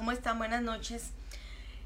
¿Cómo están? Buenas noches.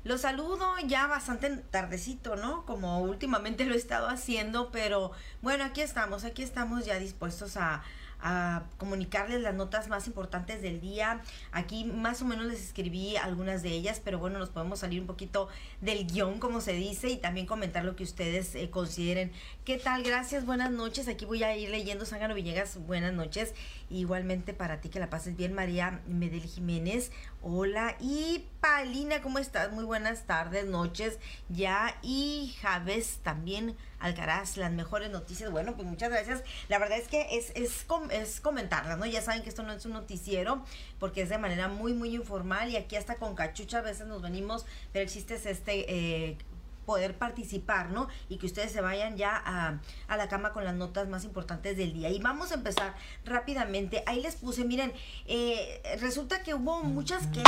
Los saludo ya bastante tardecito, ¿no? Como últimamente lo he estado haciendo, pero bueno, aquí estamos, aquí estamos ya dispuestos a, a comunicarles las notas más importantes del día. Aquí más o menos les escribí algunas de ellas, pero bueno, nos podemos salir un poquito del guion, como se dice, y también comentar lo que ustedes eh, consideren. ¿Qué tal? Gracias, buenas noches. Aquí voy a ir leyendo Sangano Villegas, buenas noches. Igualmente para ti que la pases bien, María Medel Jiménez. Hola. Y Palina, ¿cómo estás? Muy buenas tardes, noches ya. Y Javes también. Alcaraz, las mejores noticias. Bueno, pues muchas gracias. La verdad es que es, es, es comentarlas, ¿no? Ya saben que esto no es un noticiero porque es de manera muy, muy informal y aquí hasta con cachucha a veces nos venimos, pero existe este... Eh, poder participar, ¿no? Y que ustedes se vayan ya a, a, la cama con las notas más importantes del día. Y vamos a empezar rápidamente. Ahí les puse, miren, eh, resulta que hubo muchas que...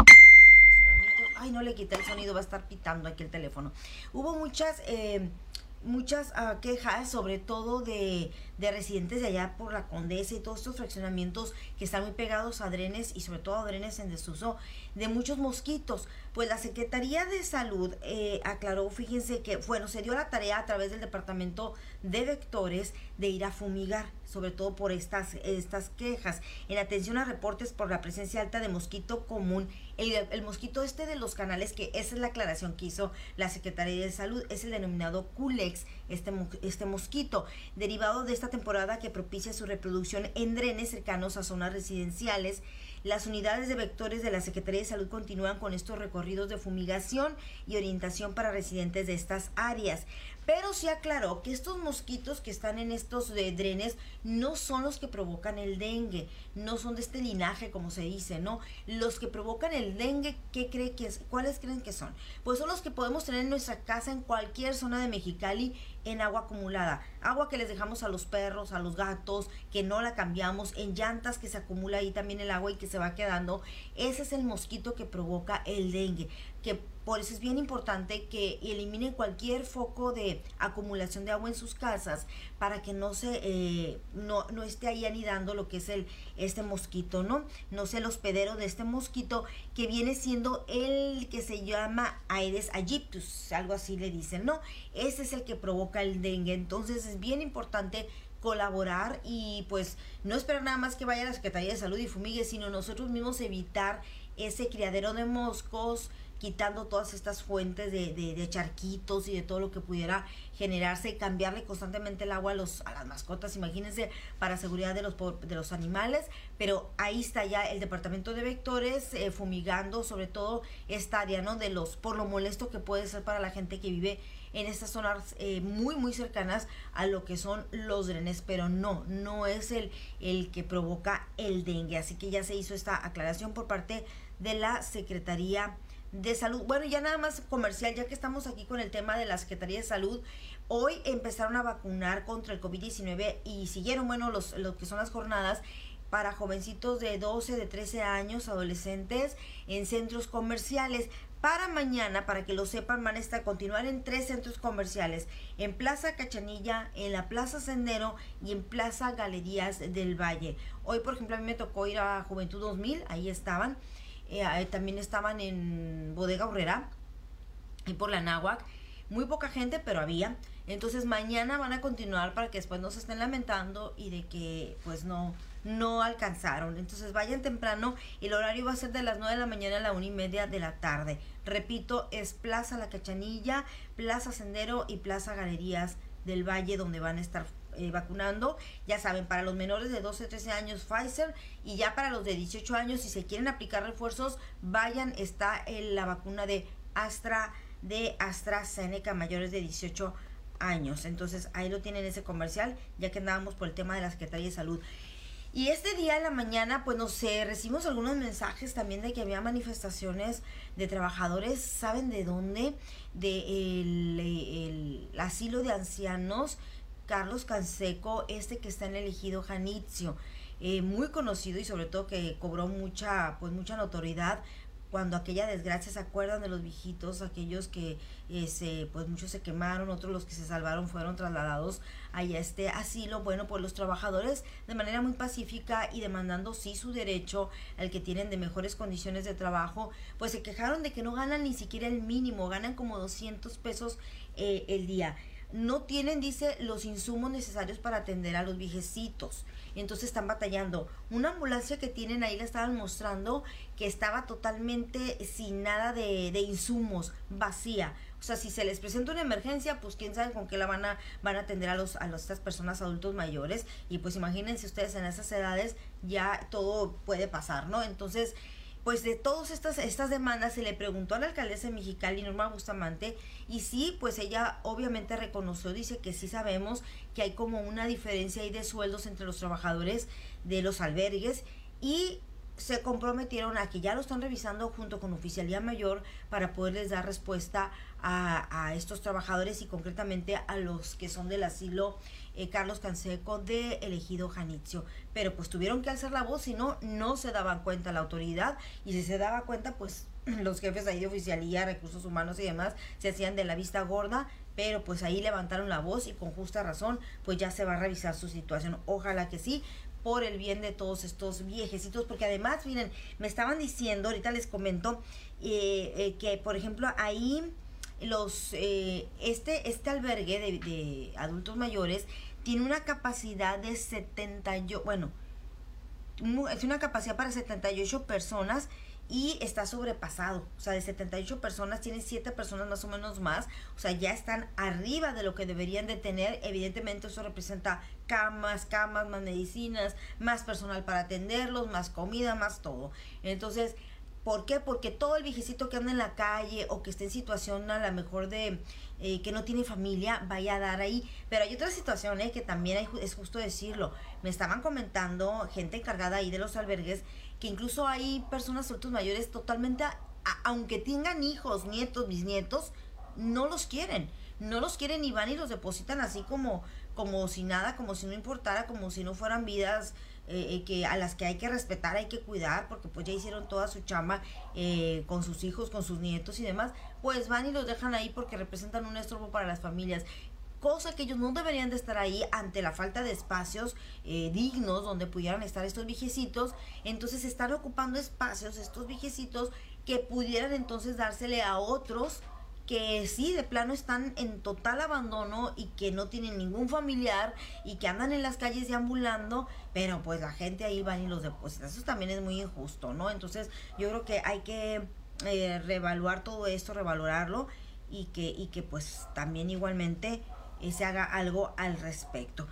Ay, no le quité el sonido, va a estar pitando aquí el teléfono. Hubo muchas... Eh, muchas uh, quejas, sobre todo de, de, residentes de allá por la Condesa y todos estos fraccionamientos que están muy pegados a drenes y sobre todo a drenes en desuso de muchos mosquitos. Pues la Secretaría de Salud eh, aclaró, fíjense que, bueno, se dio la tarea a través del Departamento de Vectores de ir a fumigar, sobre todo por estas, estas quejas, en atención a reportes por la presencia alta de mosquito común. El, el mosquito este de los canales, que esa es la aclaración que hizo la Secretaría de Salud, es el denominado Culex, este, este mosquito, derivado de esta temporada que propicia su reproducción en drenes cercanos a zonas residenciales las unidades de vectores de la Secretaría de Salud continúan con estos recorridos de fumigación y orientación para residentes de estas áreas. Pero se aclaró que estos mosquitos que están en estos de drenes no son los que provocan el dengue, no son de este linaje como se dice, ¿no? Los que provocan el dengue, ¿qué cree que es? ¿Cuáles creen que son? Pues son los que podemos tener en nuestra casa en cualquier zona de Mexicali en agua acumulada, agua que les dejamos a los perros, a los gatos, que no la cambiamos, en llantas que se acumula ahí también el agua y que se va quedando. Ese es el mosquito que provoca el dengue que por eso es bien importante que eliminen cualquier foco de acumulación de agua en sus casas para que no se eh, no, no, esté ahí anidando lo que es el este mosquito, ¿no? No sea el hospedero de este mosquito que viene siendo el que se llama Aedes aegyptus, algo así le dicen, ¿no? Ese es el que provoca el dengue, entonces es bien importante colaborar y pues no esperar nada más que vaya a la Secretaría de Salud y fumigue, sino nosotros mismos evitar ese criadero de moscos, quitando todas estas fuentes de, charquitos y de todo lo que pudiera generarse cambiarle constantemente el agua a, los, a las mascotas, imagínense, para seguridad de los, de los animales, pero ahí está ya el departamento de vectores eh, fumigando sobre todo esta área, ¿no? De los, por lo molesto que puede ser para la gente que vive en estas zonas eh, muy muy cercanas a lo que son los drenes, pero no, no es el, el que provoca el dengue, así que ya se hizo esta aclaración por parte de la Secretaría de Salud. Bueno, ya nada más comercial, ya que estamos aquí con el tema de la Secretaría de Salud, hoy empezaron a vacunar contra el COVID-19 y siguieron, bueno, los, lo que son las jornadas para jovencitos de 12, de 13 años, adolescentes, en centros comerciales. Para mañana, para que lo sepan, van a estar continuar en tres centros comerciales, en Plaza Cachanilla, en la Plaza Sendero y en Plaza Galerías del Valle. Hoy, por ejemplo, a mí me tocó ir a Juventud 2000, ahí estaban. Eh, también estaban en Bodega Horrera y por la Náhuac. Muy poca gente, pero había. Entonces mañana van a continuar para que después no se estén lamentando y de que pues no, no alcanzaron. Entonces vayan temprano. El horario va a ser de las 9 de la mañana a la 1 y media de la tarde. Repito, es Plaza La Cachanilla, Plaza Sendero y Plaza Galerías del Valle donde van a estar eh, vacunando. Ya saben, para los menores de 12 13 años Pfizer y ya para los de 18 años, si se quieren aplicar refuerzos, vayan, está en la vacuna de Astra de AstraZeneca mayores de 18 años. Entonces ahí lo tienen ese comercial, ya que andábamos por el tema de la Secretaría de Salud. Y este día en la mañana, pues no recibimos algunos mensajes también de que había manifestaciones de trabajadores, ¿saben de dónde? De el asilo de ancianos Carlos Canseco, este que está en el elegido Janitzio, eh, muy conocido y sobre todo que cobró mucha, pues mucha notoriedad cuando aquella desgracia se acuerdan de los viejitos, aquellos que eh, se, pues muchos se quemaron, otros los que se salvaron fueron trasladados a este asilo. Bueno, pues los trabajadores de manera muy pacífica y demandando sí su derecho al que tienen de mejores condiciones de trabajo, pues se quejaron de que no ganan ni siquiera el mínimo, ganan como 200 pesos eh, el día. No tienen, dice, los insumos necesarios para atender a los viejecitos entonces están batallando. Una ambulancia que tienen ahí la estaban mostrando que estaba totalmente sin nada de, de insumos, vacía. O sea, si se les presenta una emergencia, pues quién sabe con qué la van a, van a atender a, los, a estas personas adultos mayores. Y pues imagínense ustedes en esas edades, ya todo puede pasar, ¿no? Entonces, pues de todas estas, estas demandas se le preguntó a la alcaldesa de Mexicali, Norma Bustamante, y sí, pues ella obviamente reconoció, dice que sí sabemos que hay como una diferencia ahí de sueldos entre los trabajadores de los albergues y se comprometieron a que ya lo están revisando junto con Oficialía Mayor para poderles dar respuesta a, a estos trabajadores y concretamente a los que son del asilo eh, Carlos Canseco de elegido Janitzio. Pero pues tuvieron que alzar la voz, si no, no se daban cuenta la autoridad y si se daba cuenta, pues los jefes ahí de oficialía, recursos humanos y demás se hacían de la vista gorda, pero pues ahí levantaron la voz y con justa razón, pues ya se va a revisar su situación. Ojalá que sí, por el bien de todos estos viejecitos, porque además, miren, me estaban diciendo, ahorita les comento, eh, eh, que por ejemplo ahí los este este albergue de, de, adultos mayores tiene una capacidad de 78, bueno, es una capacidad para 78 personas y está sobrepasado. O sea, de 78 personas, tiene 7 personas más o menos más. O sea, ya están arriba de lo que deberían de tener. Evidentemente eso representa camas, camas, más medicinas, más personal para atenderlos, más comida, más todo. Entonces, ¿Por qué? Porque todo el viejecito que anda en la calle o que esté en situación a lo mejor de eh, que no tiene familia vaya a dar ahí. Pero hay otra situación eh, que también hay, es justo decirlo. Me estaban comentando gente encargada ahí de los albergues que incluso hay personas adultos mayores totalmente, aunque tengan hijos, nietos, bisnietos, no los quieren. No los quieren y van y los depositan así como, como si nada, como si no importara, como si no fueran vidas eh, eh, que a las que hay que respetar, hay que cuidar, porque pues ya hicieron toda su chamba eh, con sus hijos, con sus nietos y demás, pues van y los dejan ahí porque representan un estorbo para las familias. Cosa que ellos no deberían de estar ahí ante la falta de espacios dignos donde pudieran estar estos viejecitos, entonces están ocupando espacios estos viejecitos que pudieran entonces dársele a otros que sí, de plano están en total abandono y que no tienen ningún familiar y que andan en las calles deambulando, pero pues la gente ahí va y los deposita. Eso también es muy injusto, ¿no? Entonces yo creo que hay que eh, reevaluar todo esto, revalorarlo y que, y que pues también igualmente eh, se haga algo al respecto.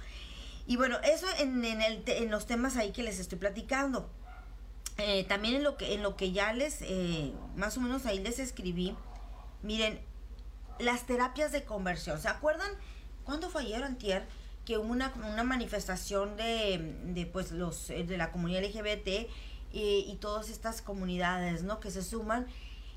Y bueno, eso en, en, el, en los temas ahí que les estoy platicando. Eh, también en lo que en lo que ya les más o menos ahí les escribí Miren, las terapias de conversión. ¿Se acuerdan cuando fue ayer antier que hubo una, manifestación de, de, pues los eh, de la comunidad LGBT eh, y todas estas comunidades, ¿no? Que se suman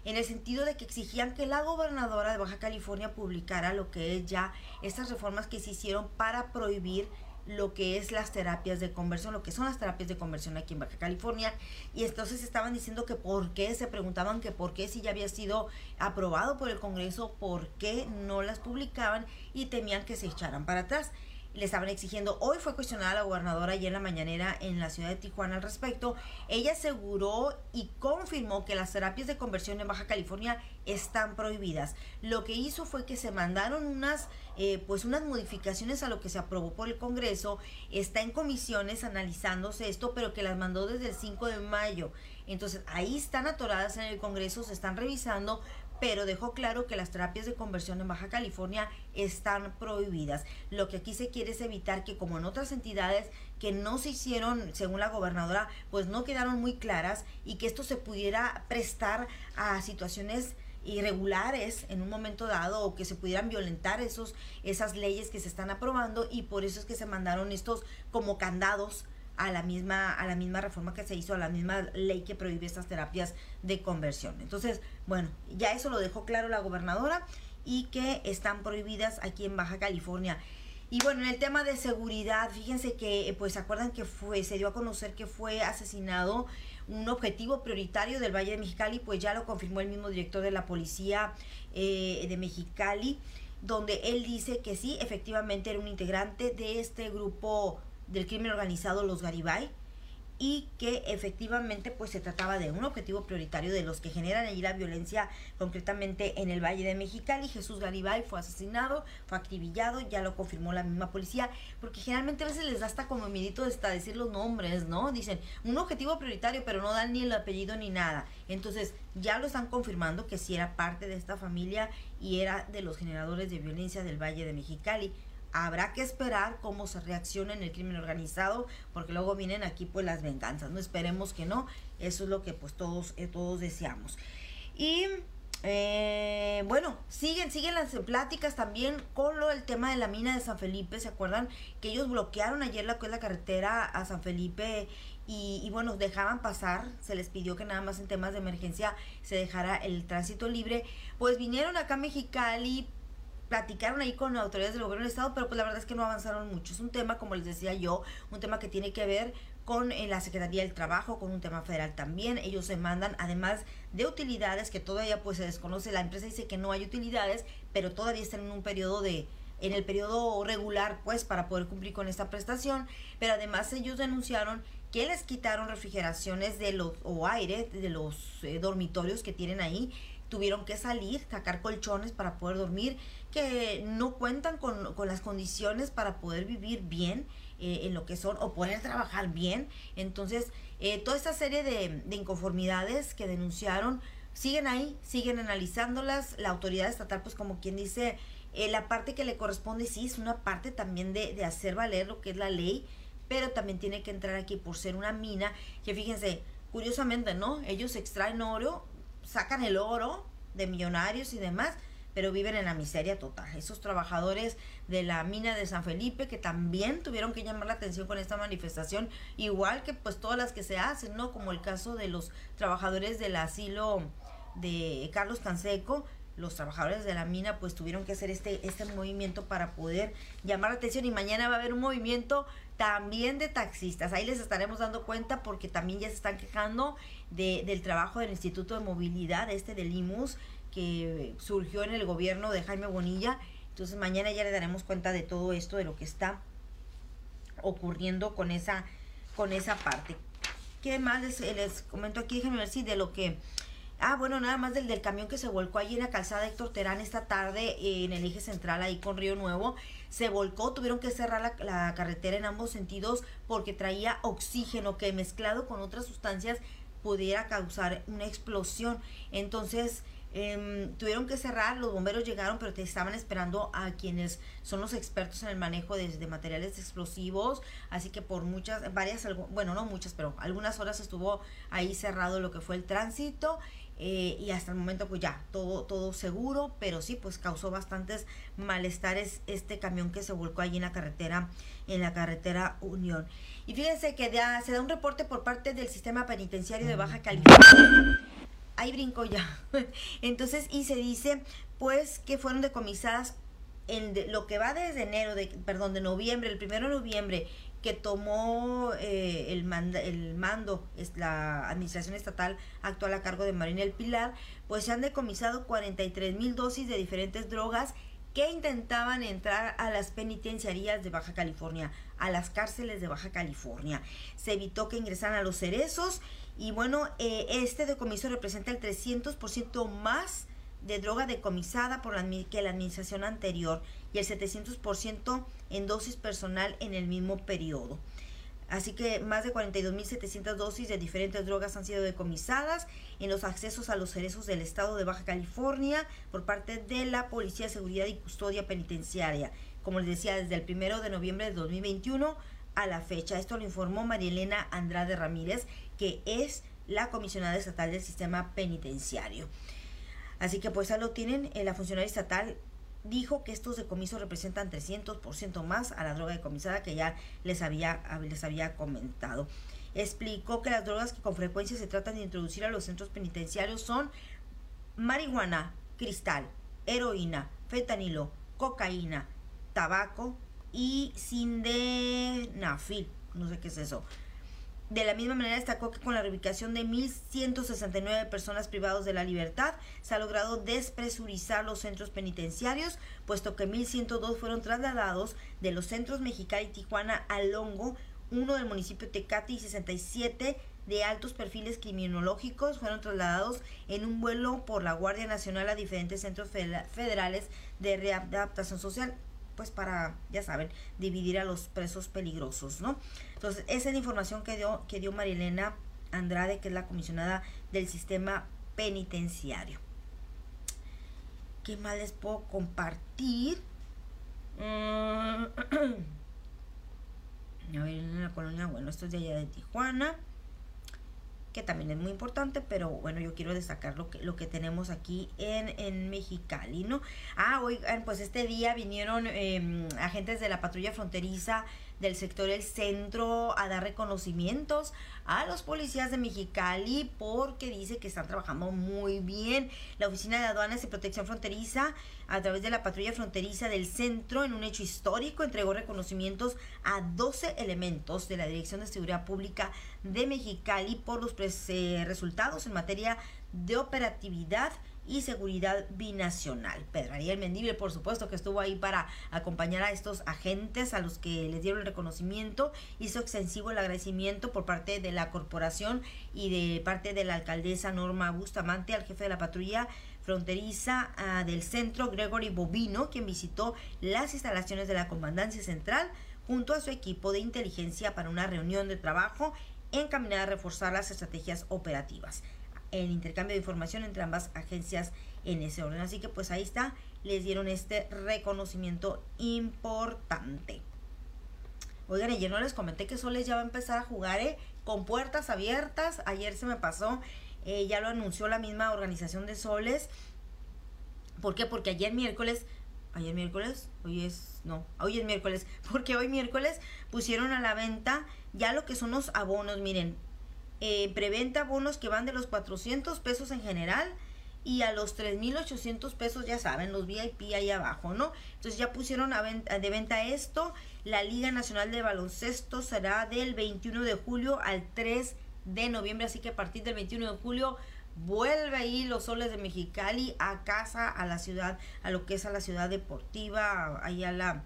en el sentido de que exigían que la gobernadora de Baja California publicara lo que es ya estas reformas que se hicieron para prohibir lo que es las terapias de conversión, lo que son las terapias de conversión aquí en Baja California. Y entonces estaban diciendo que por qué, se preguntaban que por qué si ya había sido aprobado por el Congreso, por qué no las publicaban y temían que se echaran para atrás le estaban exigiendo. Hoy fue cuestionada la gobernadora ayer en la mañanera en la ciudad de Tijuana al respecto. Ella aseguró y confirmó que las terapias de conversión en Baja California están prohibidas. Lo que hizo fue que se mandaron unas, eh, pues unas modificaciones a lo que se aprobó por el Congreso. Está en comisiones analizándose esto, pero que las mandó desde el 5 de mayo. Entonces ahí están atoradas en el Congreso, se están revisando, pero dejó claro que las terapias de conversión en Baja California están prohibidas. Lo que aquí se quiere es evitar que como en otras entidades que no se hicieron, según la gobernadora, pues no quedaron muy claras y que esto se pudiera prestar a situaciones irregulares en un momento dado o que se pudieran violentar esos esas leyes que se están aprobando y por eso es que se mandaron estos como candados a la misma a la misma reforma que se hizo a la misma ley que prohíbe estas terapias de conversión. Entonces, bueno, ya eso lo dejó claro la gobernadora y que están prohibidas aquí en Baja California. Y bueno, en el tema de seguridad, fíjense que, pues, ¿se acuerdan que fue, se dio a conocer que fue asesinado un objetivo prioritario del Valle de Mexicali? Pues ya lo confirmó el mismo director de la policía eh, de Mexicali, donde él dice que sí, efectivamente era un integrante de este grupo del crimen organizado, los Garibay y que efectivamente pues se trataba de un objetivo prioritario de los que generan allí la violencia concretamente en el Valle de Mexicali. Jesús Garibay fue asesinado, fue activillado, ya lo confirmó la misma policía, porque generalmente a veces les da hasta como medito hasta decir los nombres, ¿no? Dicen un objetivo prioritario, pero no dan ni el apellido ni nada. Entonces ya lo están confirmando que sí era parte de esta familia y era de los generadores de violencia del Valle de Mexicali habrá que esperar cómo se reacciona en el crimen organizado, porque luego vienen aquí pues las venganzas, no esperemos que no, eso es lo que pues todos, eh, todos deseamos. Y eh, bueno, siguen, siguen las pláticas también con lo del tema de la mina de San Felipe, ¿se acuerdan? Que ellos bloquearon ayer la, la carretera a San Felipe y, y, bueno, dejaban pasar, se les pidió que nada más en temas de emergencia se dejara el tránsito libre, pues vinieron acá a Mexicali, platicaron ahí con autoridades del gobierno del estado, pero pues la verdad es que no avanzaron mucho. Es un tema, como les decía yo, un tema que tiene que ver con eh, la Secretaría del Trabajo, con un tema federal también. Ellos se mandan, además de utilidades, que todavía pues se desconoce, la empresa dice que no hay utilidades, pero todavía están en un periodo de en el periodo regular pues para poder cumplir con esta prestación, pero además ellos denunciaron que les quitaron refrigeraciones de los o aire de los eh, dormitorios que tienen ahí, tuvieron que salir, sacar colchones para poder dormir que no cuentan con, las condiciones para poder vivir bien eh, en lo que son o poder trabajar bien. Entonces, eh, toda esta serie de, inconformidades que denunciaron siguen ahí, siguen analizándolas. La autoridad estatal, pues como quien dice, eh, la parte que le corresponde sí es una parte también de, de hacer valer lo que es la ley, pero también tiene que entrar aquí por ser una mina, que fíjense, curiosamente, ¿no? Ellos extraen oro, sacan el oro de millonarios y demás, pero viven en la miseria total. Esos trabajadores de la mina de San Felipe que también tuvieron que llamar la atención con esta manifestación, igual que pues todas las que se hacen, ¿no? Como el caso de los trabajadores del asilo de Carlos Canseco, los trabajadores de la mina pues tuvieron que hacer este, este movimiento para poder llamar la atención y mañana va a haber un movimiento también de taxistas. Ahí les estaremos dando cuenta porque también ya se están quejando de, del trabajo del Instituto de Movilidad, este del IMUS, que surgió en el gobierno de Jaime Bonilla. Entonces mañana ya le daremos cuenta de todo esto, de lo que está ocurriendo con esa, con esa parte. ¿Qué más les, comento aquí? Déjenme ver si de lo que... Ah, bueno, nada más del, del camión que se volcó allí en la calzada Héctor Terán esta tarde en el eje central ahí con Río Nuevo. Se volcó, tuvieron que cerrar la, la carretera en ambos sentidos porque traía oxígeno que mezclado con otras sustancias pudiera causar una explosión. Entonces, Em, tuvieron que cerrar, los bomberos llegaron, pero te estaban esperando a quienes son los expertos en el manejo de, materiales explosivos, así que por muchas, varias, bueno, no muchas, pero algunas horas estuvo ahí cerrado lo que fue el tránsito eh, y hasta el momento pues ya, todo, todo seguro, pero sí, pues causó bastantes malestares este camión que se volcó allí en la carretera, en la carretera Unión. Y fíjense que se da un reporte por parte del sistema penitenciario de Baja California ahí brinco ya. Entonces, y se dice, pues, que fueron decomisadas en lo que va desde enero, de, perdón, de noviembre, el primero de noviembre, que tomó eh, el, el mando, es la administración estatal actual a cargo de Marina El Pilar, pues se han decomisado 43 mil dosis de diferentes drogas que intentaban entrar a las penitenciarías de Baja California, a las cárceles de Baja California. Se evitó que ingresaran a los cerezos y bueno, eh, este decomiso representa el 300% más de droga decomisada por la, que la administración anterior y el 700% en dosis personal en el mismo periodo. Así que más de 42.700 dosis de diferentes drogas han sido decomisadas en los accesos a los cerezos del estado de Baja California por parte de la Policía de Seguridad y Custodia Penitenciaria. Como les decía, desde el primero de noviembre de 2021 a la fecha. Esto lo informó Marielena Andrade Ramírez, que es la comisionada estatal del sistema penitenciario. Así que pues ya lo tienen, eh, la funcionaria estatal dijo que estos decomisos representan 300% más a la droga decomisada que ya les había, les había comentado. Explicó que las drogas que con frecuencia se tratan de introducir a los centros penitenciarios son marihuana, cristal, heroína, fentanilo, cocaína, tabaco, y Sindenafil, no sé qué es eso. De la misma manera destacó que con la reubicación de 1.169 personas privadas de la libertad se ha logrado despresurizar los centros penitenciarios, puesto que 1.102 fueron trasladados de los centros Mexicali y Tijuana a Longo, uno del municipio Tecate y 67 de altos perfiles criminológicos fueron trasladados en un vuelo por la Guardia Nacional a diferentes centros federales de readaptación social pues para, ya saben, dividir a los presos peligrosos, ¿no? Entonces, esa es la información que dio, que dio Marilena Andrade, que es la comisionada del sistema penitenciario. ¿Qué más les puedo compartir? Mm, a ver, en la colonia, bueno, esto es de allá de Tijuana que también es muy importante, pero bueno, yo quiero destacar lo que, lo que tenemos aquí en, en Mexicali, ¿no? Ah, oigan, pues este día vinieron em, agentes de la patrulla fronteriza del sector El Centro a dar reconocimientos a los policías de Mexicali porque dice que están trabajando muy bien. La Oficina de Aduanas y Protección Fronteriza, a través de la patrulla fronteriza del centro, en un hecho histórico, entregó reconocimientos a 12 elementos de la Dirección de Seguridad Pública de Mexicali por los eh, resultados en materia de operatividad y seguridad binacional. Pedro Ariel Mendible, por supuesto, que estuvo ahí para acompañar a estos agentes a los que les dieron el reconocimiento, hizo extensivo el agradecimiento por parte de la corporación y de parte de la alcaldesa Norma Bustamante al jefe de la patrulla fronteriza ah, del centro, Gregory Bobino, quien visitó las instalaciones de la Comandancia Central junto a su equipo de inteligencia para una reunión de trabajo encaminada a reforzar las estrategias operativas el intercambio de información entre ambas agencias en ese orden. Así que pues ahí está, les dieron este reconocimiento importante. Oigan, ayer no les comenté que Soles ya va a empezar a jugar ¿eh? con puertas abiertas. Ayer se me pasó, eh, ya lo anunció la misma organización de Soles. ¿Por qué? Porque ayer miércoles, ayer miércoles, hoy es, no, hoy es miércoles, porque hoy miércoles pusieron a la venta ya lo que son los abonos, miren, eh, preventa bonos que van de los 400 pesos en general y a los 3.800 pesos, ya saben, los VIP ahí abajo, ¿no? Entonces ya pusieron de venta esto. La Liga Nacional de Baloncesto será del 21 de julio al 3 de noviembre, así que a partir del 21 de julio vuelve ahí los soles de Mexicali a casa, a la ciudad, a lo que es a la ciudad deportiva, ahí a la...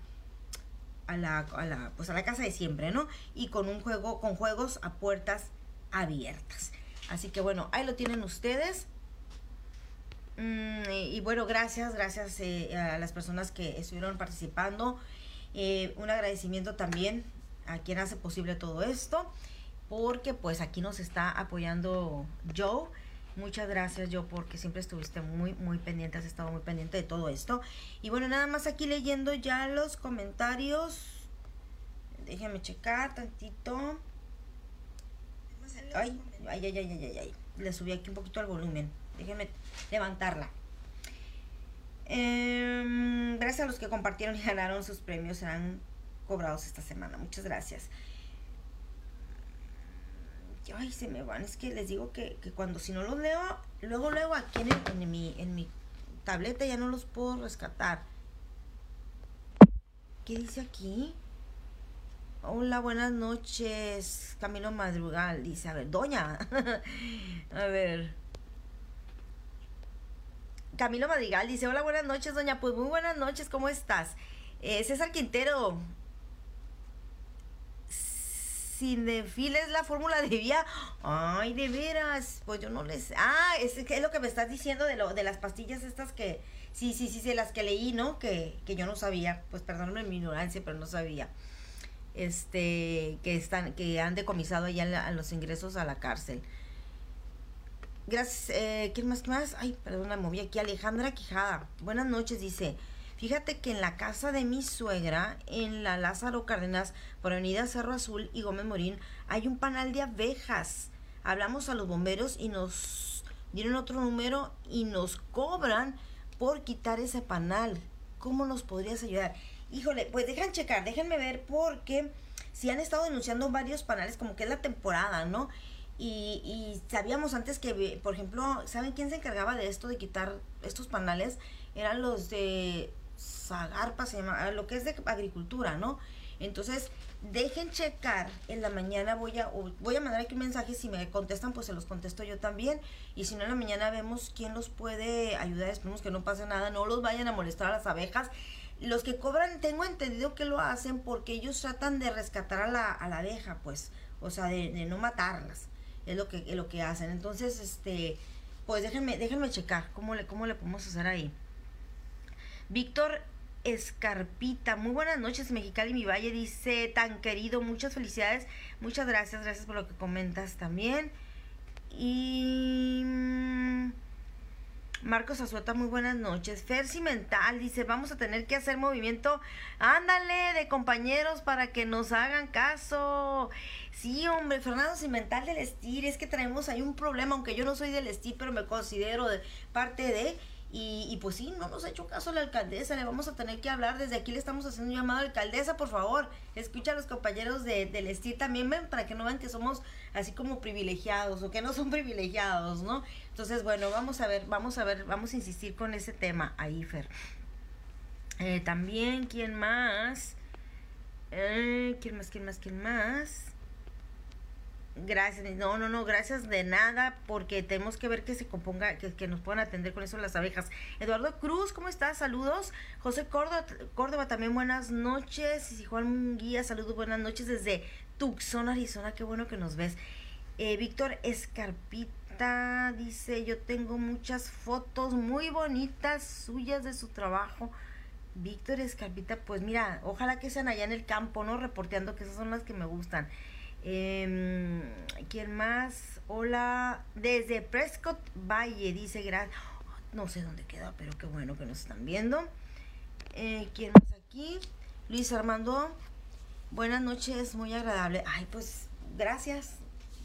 A la, a la, pues a la casa de siempre, ¿no? Y con un juego, con juegos a puertas abiertas. Así que bueno, ahí lo tienen ustedes. Mm, y, bueno, gracias, gracias eh, a las personas que estuvieron participando. Eh, un agradecimiento también a quien hace posible todo esto, porque pues aquí nos está apoyando Joe. Muchas gracias Joe porque siempre estuviste muy muy pendiente, has estado muy pendiente de todo esto. Y bueno, nada más aquí leyendo ya los comentarios. Déjenme checar tantito. Ay, ay, ay, ay, ay, ay. Le subí aquí un poquito al volumen. Déjenme levantarla. Em, gracias a los que compartieron y ganaron sus premios. Serán cobrados esta semana. Muchas gracias. Ay, se me van. Es que les digo que, cuando si no los leo, luego, luego aquí en, mi, en mi tableta ya no los puedo rescatar. ¿Qué dice aquí? Hola, buenas noches. Camilo Madrugal dice, a ver, doña. a ver. Camilo Madrigal dice, hola, buenas noches, doña. Pues muy buenas noches, ¿cómo estás? Eh, César Quintero. Sin desfiles la fórmula de vía. Ay, de veras. Pues yo no les. Ah, es, es lo que me estás diciendo de, lo, de las pastillas estas que. Sí, sí, sí, sí, las que leí, ¿no? Que, que yo no sabía. Pues perdóname mi ignorancia, pero no sabía este que están que han decomisado ya los ingresos a la cárcel. Gracias. Eh, ¿Quién más? ¿Qué más? Ay, perdón, me moví aquí. Alejandra Quijada. Buenas noches, dice. Fíjate que en la casa de mi suegra, en la Lázaro Cárdenas, por Avenida Cerro Azul y Gómez Morín, hay un panal de abejas. Hablamos a los bomberos y nos dieron otro número y nos cobran por quitar ese panal. ¿Cómo nos podrías ayudar? Híjole, pues dejan checar, déjenme ver porque si han estado denunciando varios panales como que es la temporada, ¿no? Y, y, sabíamos antes que, por ejemplo, ¿saben quién se encargaba de esto, de quitar estos panales? Eran los de Zagarpa se llama, lo que es de agricultura, ¿no? Entonces, dejen checar, en la mañana voy a, voy a mandar aquí un mensaje, si me contestan, pues se los contesto yo también, y si no, en la mañana vemos quién los puede ayudar, esperemos que no pase nada, no los vayan a molestar a las abejas. Los que cobran, tengo entendido que lo hacen porque ellos tratan de rescatar a la, abeja, pues, o sea, de, no matarlas, es lo que, es lo que hacen. Entonces, este, pues déjenme, déjenme checar cómo le, cómo le podemos hacer ahí. Víctor Escarpita. Muy buenas noches, Mexicali, mi valle. Dice, tan querido, muchas felicidades. Muchas gracias, gracias por lo que comentas también. Y... Marcos Azueta, muy buenas noches. Fer Cimental dice, vamos a tener que hacer movimiento, ándale, de compañeros para que nos hagan caso. Sí, hombre, Fernando Cimental del Estir, es que traemos ahí un problema, aunque yo no soy del Estir, pero me considero de parte de... Y, pues sí, no nos ha hecho caso la alcaldesa, le vamos a tener que hablar. Desde aquí le estamos haciendo un llamado a la alcaldesa, por favor, escucha a los compañeros de, del STIR también, ven, para que no vean que somos así como privilegiados o que no son privilegiados, ¿no? Entonces, bueno, vamos a ver, vamos a ver, vamos a insistir con ese tema ahí, Fer. Eh, también, ¿quién más? Eh, ¿Quién más, quién más, quién más? Gracias, no, no, no, gracias de nada, porque tenemos que ver que se componga, que, nos puedan atender con eso las abejas. Eduardo Cruz, ¿cómo estás? Saludos. José Córdoba, Córdoba también buenas noches. Y Juan Munguía, saludos, buenas noches desde Tucson, Arizona, qué bueno que nos ves. Eh, Víctor Escarpita dice, yo tengo muchas fotos muy bonitas suyas de su trabajo. Víctor Escarpita, pues mira, ojalá que sean allá en el campo, ¿no? Reporteando que esas son las que me gustan. Eh, ¿Quién más? Hola, desde Prescott Valle, dice gracias. no sé dónde queda, pero qué bueno que nos están viendo. Eh, ¿Quién más aquí? Luis Armando, buenas noches, muy agradable. Ay, pues gracias.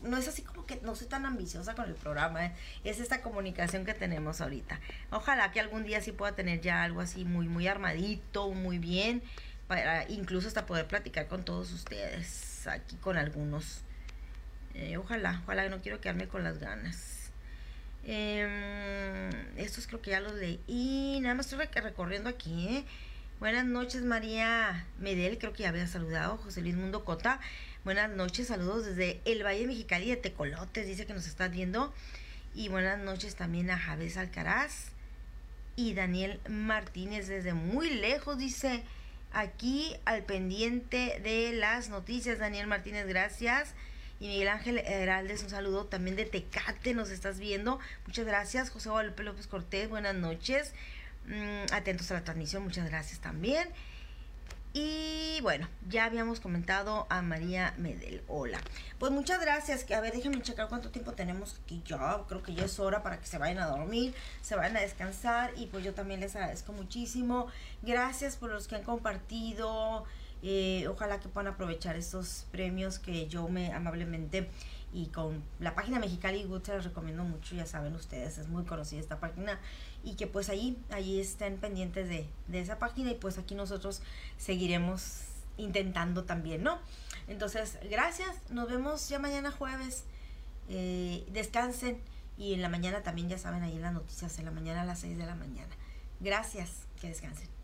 No es así como que no soy tan ambiciosa con el programa, ¿eh? es esta comunicación que tenemos ahorita. Ojalá que algún día sí pueda tener ya algo así muy, muy armadito, muy bien, para incluso hasta poder platicar con todos ustedes aquí con algunos. Eh, ojalá, ojalá, no quiero quedarme con las ganas. Eh, estos creo que ya los leí. Nada más estoy recorriendo aquí. ¿eh? Buenas noches, María Medel. Creo que ya había saludado. José Luis Mundo Cota. Buenas noches, saludos desde el Valle Mexicali de Tecolotes. Dice que nos está viendo. Y buenas noches también a Javés Alcaraz y Daniel Martínez desde muy lejos. Dice aquí al pendiente de las noticias. Daniel Martínez, gracias. Y Miguel Ángel Heraldes, un saludo también de Tecate, nos estás viendo. Muchas gracias. José Guadalupe López Cortés, buenas noches. Mm, atentos a la transmisión, muchas gracias también. Bueno, ya habíamos comentado a María Medel. Hola. Pues muchas gracias. A ver, déjenme checar cuánto tiempo tenemos aquí. Yo creo que ya es hora para que se vayan a dormir, se vayan a descansar. Y pues yo también les agradezco muchísimo. Gracias por los que han compartido. Eh, ojalá que puedan aprovechar estos premios que yo me amablemente y con la página Mexicali Good se les recomiendo mucho, ya saben ustedes, es muy conocida esta página y que pues ahí, ahí estén pendientes de, esa página y pues aquí nosotros seguiremos intentando también, ¿no? Entonces, gracias, nos vemos ya mañana jueves, eh, descansen y en la mañana también ya saben ahí en las noticias, en la mañana a las 6 de la mañana. Gracias, que descansen.